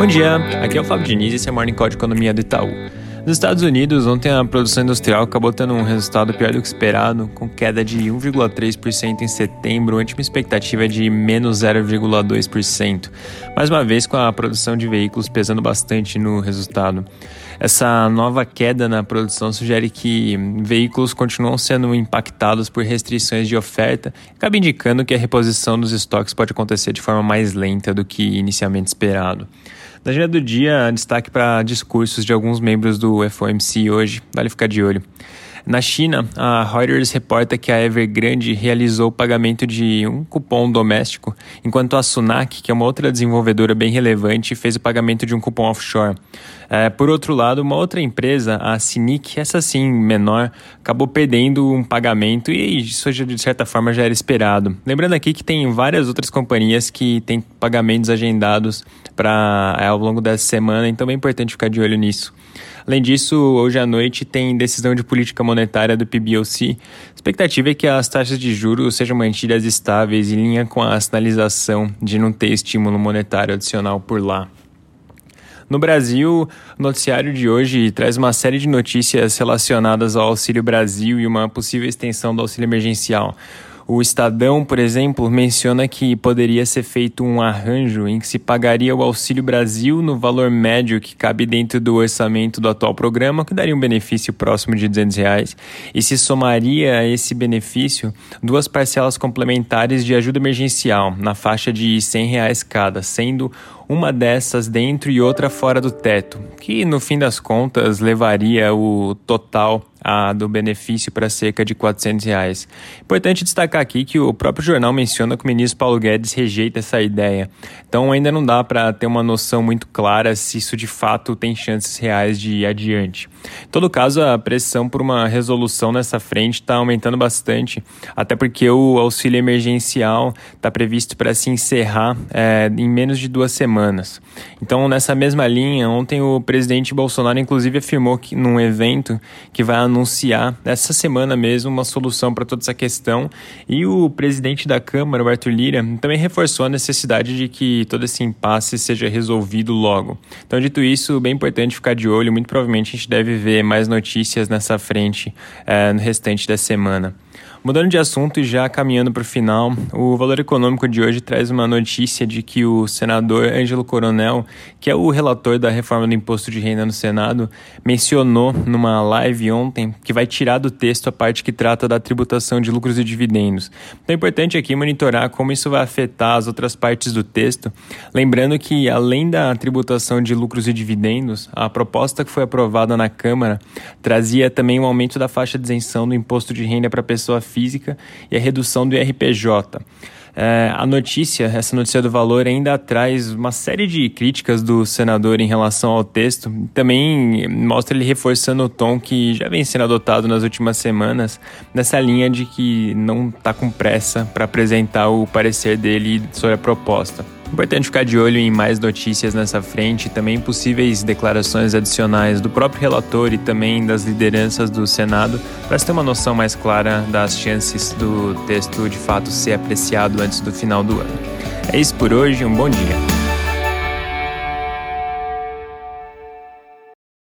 Bom dia, aqui é o Fábio Diniz e esse é o Morning Call de Economia do Itaú. Nos Estados Unidos, ontem a produção industrial acabou tendo um resultado pior do que esperado, com queda de 1,3% em setembro, ante uma expectativa de menos 0,2%. Mais uma vez, com a produção de veículos pesando bastante no resultado. Essa nova queda na produção sugere que veículos continuam sendo impactados por restrições de oferta, acaba indicando que a reposição dos estoques pode acontecer de forma mais lenta do que inicialmente esperado. Na agenda do dia, destaque para discursos de alguns membros do FOMC hoje, vale ficar de olho. Na China, a Reuters reporta que a Evergrande realizou o pagamento de um cupom doméstico, enquanto a Sunac, que é uma outra desenvolvedora bem relevante, fez o pagamento de um cupom offshore. É, por outro lado, uma outra empresa, a Sinic, essa sim menor, acabou perdendo um pagamento e isso de certa forma já era esperado. Lembrando aqui que tem várias outras companhias que têm pagamentos agendados para é, ao longo dessa semana, então é importante ficar de olho nisso. Além disso, hoje à noite tem decisão de política monetária do PBOC. A expectativa é que as taxas de juros sejam mantidas estáveis em linha com a sinalização de não ter estímulo monetário adicional por lá. No Brasil, o noticiário de hoje traz uma série de notícias relacionadas ao Auxílio Brasil e uma possível extensão do auxílio emergencial. O Estadão, por exemplo, menciona que poderia ser feito um arranjo em que se pagaria o Auxílio Brasil no valor médio que cabe dentro do orçamento do atual programa, que daria um benefício próximo de 200 reais, e se somaria a esse benefício duas parcelas complementares de ajuda emergencial, na faixa de 100 reais cada, sendo uma dessas dentro e outra fora do teto, que no fim das contas levaria o total a, do benefício para cerca de 400 reais. Importante destacar aqui que o próprio jornal menciona que o ministro Paulo Guedes rejeita essa ideia. Então ainda não dá para ter uma noção muito clara se isso de fato tem chances reais de ir adiante. Em todo caso, a pressão por uma resolução nessa frente está aumentando bastante, até porque o auxílio emergencial está previsto para se encerrar é, em menos de duas semanas. Então, nessa mesma linha, ontem o presidente Bolsonaro, inclusive, afirmou que num evento que vai anunciar essa semana mesmo uma solução para toda essa questão. E o presidente da Câmara, o Arthur Lira, também reforçou a necessidade de que todo esse impasse seja resolvido logo. Então, dito isso, bem importante ficar de olho. Muito provavelmente a gente deve ver mais notícias nessa frente é, no restante da semana. Mudando de assunto e já caminhando para o final, o Valor Econômico de hoje traz uma notícia de que o senador Ângelo Coronel, que é o relator da reforma do imposto de renda no Senado, mencionou numa live ontem que vai tirar do texto a parte que trata da tributação de lucros e dividendos. Então é importante aqui monitorar como isso vai afetar as outras partes do texto, lembrando que além da tributação de lucros e dividendos, a proposta que foi aprovada na Câmara trazia também um aumento da faixa de isenção do imposto de renda para pessoa física e a redução do IRPJ. É, a notícia, essa notícia do valor, ainda traz uma série de críticas do senador em relação ao texto. Também mostra ele reforçando o tom que já vem sendo adotado nas últimas semanas, nessa linha de que não está com pressa para apresentar o parecer dele sobre a proposta. Importante ficar de olho em mais notícias nessa frente, também possíveis declarações adicionais do próprio relator e também das lideranças do Senado, para se ter uma noção mais clara das chances do texto de fato ser apreciado antes do final do ano. É isso por hoje, um bom dia.